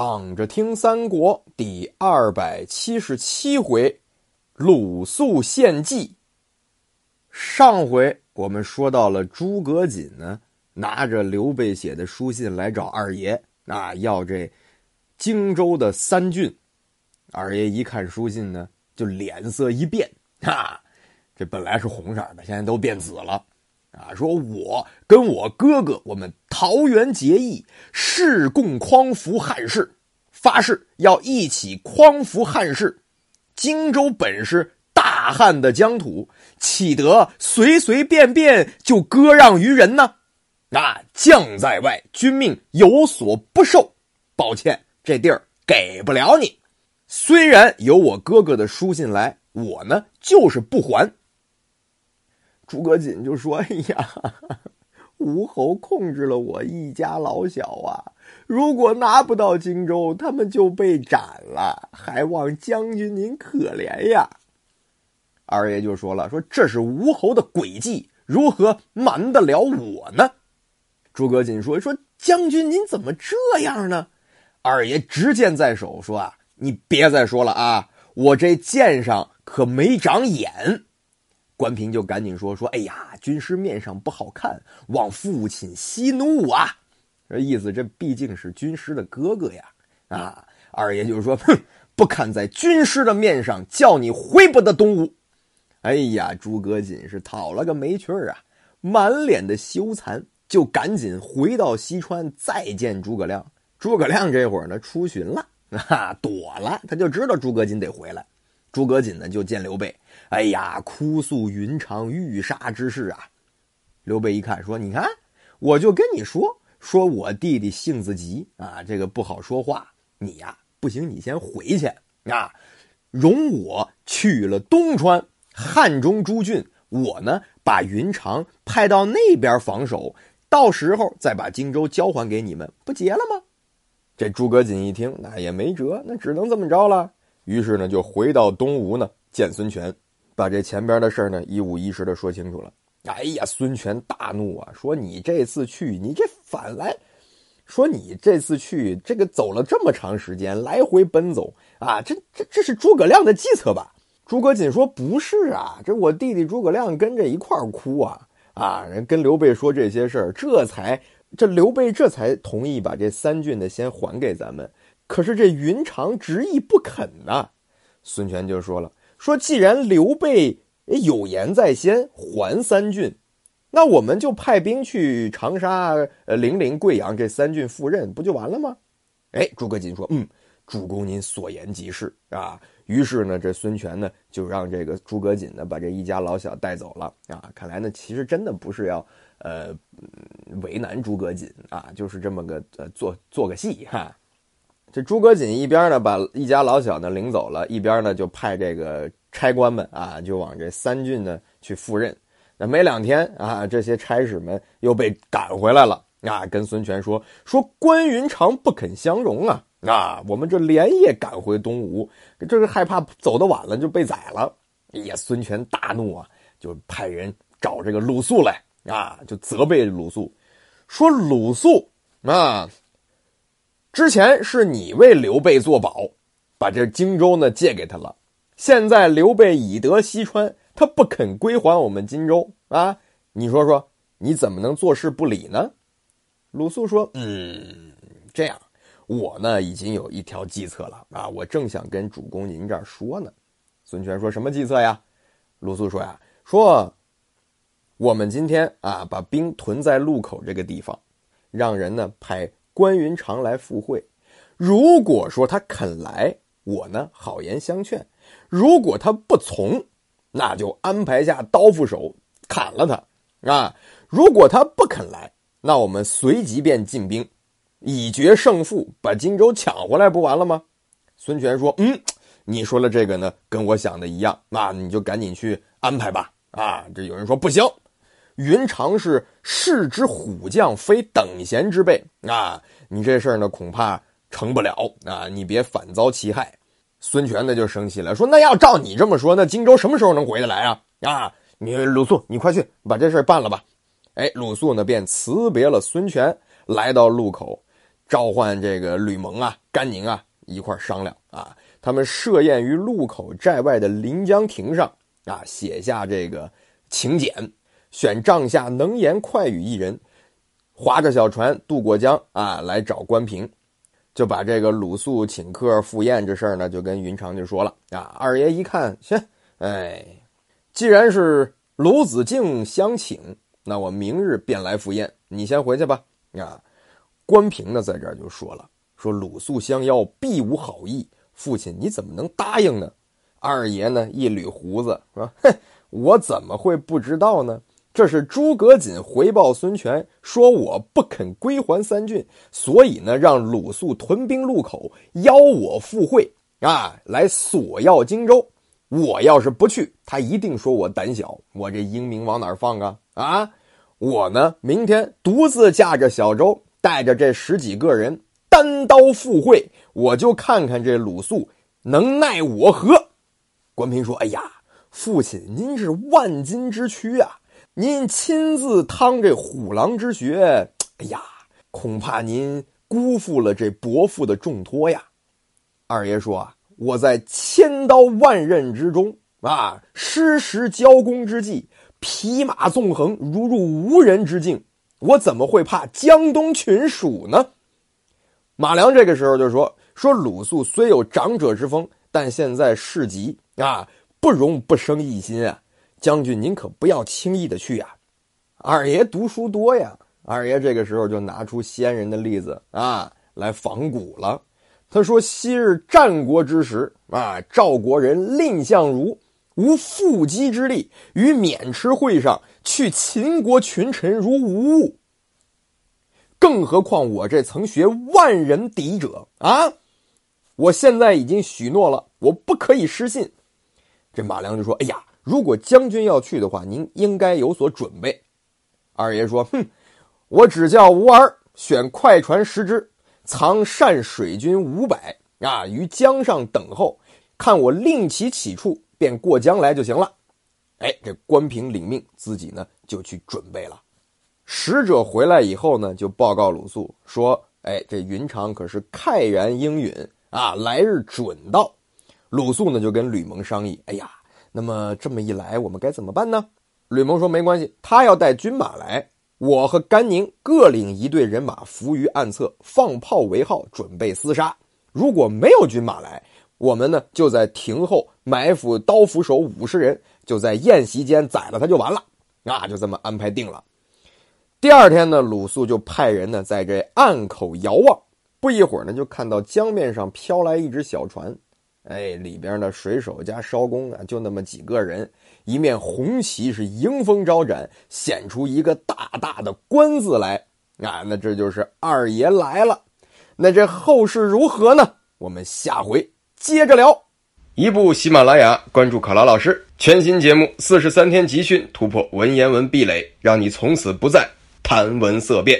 躺着听三国第二百七十七回，鲁肃献计。上回我们说到了诸葛瑾呢，拿着刘备写的书信来找二爷，啊，要这荆州的三郡。二爷一看书信呢，就脸色一变，哈，这本来是红色的，现在都变紫了。啊，说我跟我哥哥，我们桃园结义，誓共匡扶汉室，发誓要一起匡扶汉室。荆州本是大汉的疆土，岂得随随便便就割让于人呢？那将在外，君命有所不受。抱歉，这地儿给不了你。虽然有我哥哥的书信来，我呢就是不还。诸葛瑾就说：“哎呀，吴侯控制了我一家老小啊！如果拿不到荆州，他们就被斩了，还望将军您可怜呀。”二爷就说了：“说这是吴侯的诡计，如何瞒得了我呢？”诸葛瑾说：“说将军您怎么这样呢？”二爷执剑在手，说：“啊，你别再说了啊！我这剑上可没长眼。”关平就赶紧说：“说，哎呀，军师面上不好看，望父亲息怒啊！这意思，这毕竟是军师的哥哥呀！啊，二爷就是说，哼，不看在军师的面上，叫你回不得东吴。哎呀，诸葛瑾是讨了个没趣儿啊，满脸的羞惭，就赶紧回到西川再见诸葛亮。诸葛亮这会儿呢，出巡了，啊，躲了，他就知道诸葛瑾得回来。诸葛瑾呢，就见刘备。”哎呀，哭诉云长欲杀之事啊！刘备一看，说：“你看，我就跟你说，说我弟弟性子急啊，这个不好说话。你呀，不行，你先回去啊，容我去了东川汉中诸郡，我呢把云长派到那边防守，到时候再把荆州交还给你们，不结了吗？”这诸葛瑾一听，那也没辙，那只能这么着了。于是呢，就回到东吴呢，见孙权。把这前边的事呢一五一十的说清楚了。哎呀，孙权大怒啊，说你这次去，你这反来，说你这次去，这个走了这么长时间，来回奔走啊，这这这是诸葛亮的计策吧？诸葛瑾说不是啊，这我弟弟诸葛亮跟着一块哭啊啊，人跟刘备说这些事儿，这才这刘备这才同意把这三郡的先还给咱们。可是这云长执意不肯呐，孙权就说了。说，既然刘备有言在先，还三郡，那我们就派兵去长沙、呃零陵、贵阳这三郡赴任，不就完了吗？哎，诸葛瑾说：“嗯，主公您所言极是啊。”于是呢，这孙权呢就让这个诸葛瑾呢把这一家老小带走了啊。看来呢，其实真的不是要呃为难诸葛瑾啊，就是这么个呃做做个戏哈。这诸葛瑾一边呢把一家老小呢领走了，一边呢就派这个差官们啊就往这三郡呢去赴任。那没两天啊，这些差使们又被赶回来了啊，跟孙权说说关云长不肯相容啊啊，我们这连夜赶回东吴，这是害怕走得晚了就被宰了。哎呀，孙权大怒啊，就派人找这个鲁肃来啊，就责备鲁肃，说鲁肃啊。之前是你为刘备做保，把这荆州呢借给他了。现在刘备已得西川，他不肯归还我们荆州啊！你说说，你怎么能坐视不理呢？鲁肃说：“嗯，这样，我呢已经有一条计策了啊！我正想跟主公您这儿说呢。”孙权说什么计策呀？鲁肃说呀：“说我们今天啊，把兵屯在路口这个地方，让人呢派。”关云长来赴会，如果说他肯来，我呢好言相劝；如果他不从，那就安排下刀斧手砍了他啊！如果他不肯来，那我们随即便进兵，以决胜负，把荆州抢回来，不完了吗？孙权说：“嗯，你说了这个呢，跟我想的一样，那你就赶紧去安排吧。”啊，这有人说不行。云长是士之虎将，非等闲之辈啊！你这事儿呢，恐怕成不了啊！你别反遭其害。孙权呢就生气了，说：“那要照你这么说，那荆州什么时候能回得来啊？啊！你鲁肃，你快去把这事办了吧。”哎，鲁肃呢便辞别了孙权，来到路口，召唤这个吕蒙啊、甘宁啊一块商量啊。他们设宴于路口寨外的临江亭上啊，写下这个请柬，选帐下能言快语一人，划着小船渡过江啊，来找关平，就把这个鲁肃请客赴宴这事儿呢，就跟云长就说了啊。二爷一看，行，哎，既然是鲁子敬相请，那我明日便来赴宴，你先回去吧。啊，关平呢，在这儿就说了，说鲁肃相邀，必无好意。父亲，你怎么能答应呢？二爷呢，一捋胡子说：“哼，我怎么会不知道呢？这是诸葛瑾回报孙权，说我不肯归还三郡，所以呢，让鲁肃屯兵路口，邀我赴会啊，来索要荆州。我要是不去，他一定说我胆小。我这英名往哪放啊？啊，我呢，明天独自驾着小舟，带着这十几个人，单刀赴会。”我就看看这鲁肃能奈我何？关平说：“哎呀，父亲，您是万金之躯啊！您亲自趟这虎狼之穴，哎呀，恐怕您辜负了这伯父的重托呀。”二爷说：“啊，我在千刀万刃之中啊，失时交攻之际，匹马纵横，如入无人之境，我怎么会怕江东群鼠呢？”马良这个时候就说。说鲁肃虽有长者之风，但现在事急啊，不容不生异心啊！将军您可不要轻易的去呀。二爷读书多呀，二爷这个时候就拿出先人的例子啊来仿古了。他说：昔日战国之时啊，赵国人蔺相如无缚鸡之力，于渑池会上去秦国群臣如无物，更何况我这曾学万人敌者啊！我现在已经许诺了，我不可以失信。这马良就说：“哎呀，如果将军要去的话，您应该有所准备。”二爷说：“哼，我只叫吴儿选快船十只，藏善水军五百啊，于江上等候，看我令其起处，便过江来就行了。”哎，这关平领命，自己呢就去准备了。使者回来以后呢，就报告鲁肃说：“哎，这云长可是慨然应允。”啊，来日准到，鲁肃呢就跟吕蒙商议。哎呀，那么这么一来，我们该怎么办呢？吕蒙说：“没关系，他要带军马来，我和甘宁各领一队人马伏于岸侧，放炮为号，准备厮杀。如果没有军马来，我们呢就在亭后埋伏刀斧手五十人，就在宴席间宰了他就完了。啊，就这么安排定了。第二天呢，鲁肃就派人呢在这岸口遥望。”不一会儿呢，就看到江面上飘来一只小船，哎，里边的水手加艄公啊，就那么几个人，一面红旗是迎风招展，显出一个大大的“官”字来啊，那这就是二爷来了。那这后事如何呢？我们下回接着聊。一部喜马拉雅，关注考拉老师，全新节目四十三天集训，突破文言文壁垒，让你从此不再谈文色变。